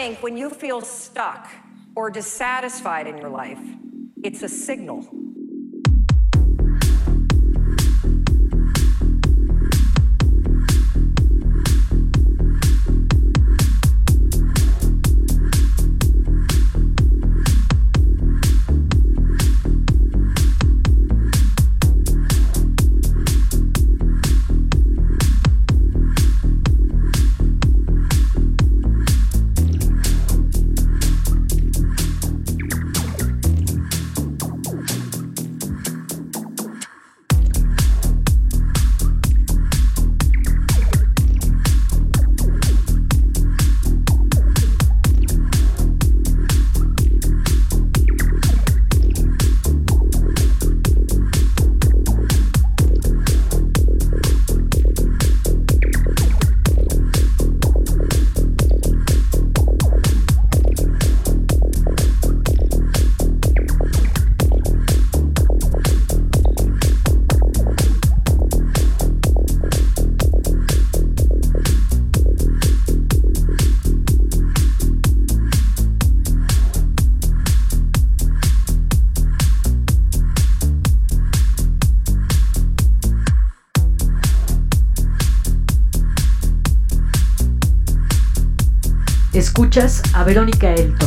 When you feel stuck or dissatisfied in your life, it's a signal Escuchas a Verónica. Euforia.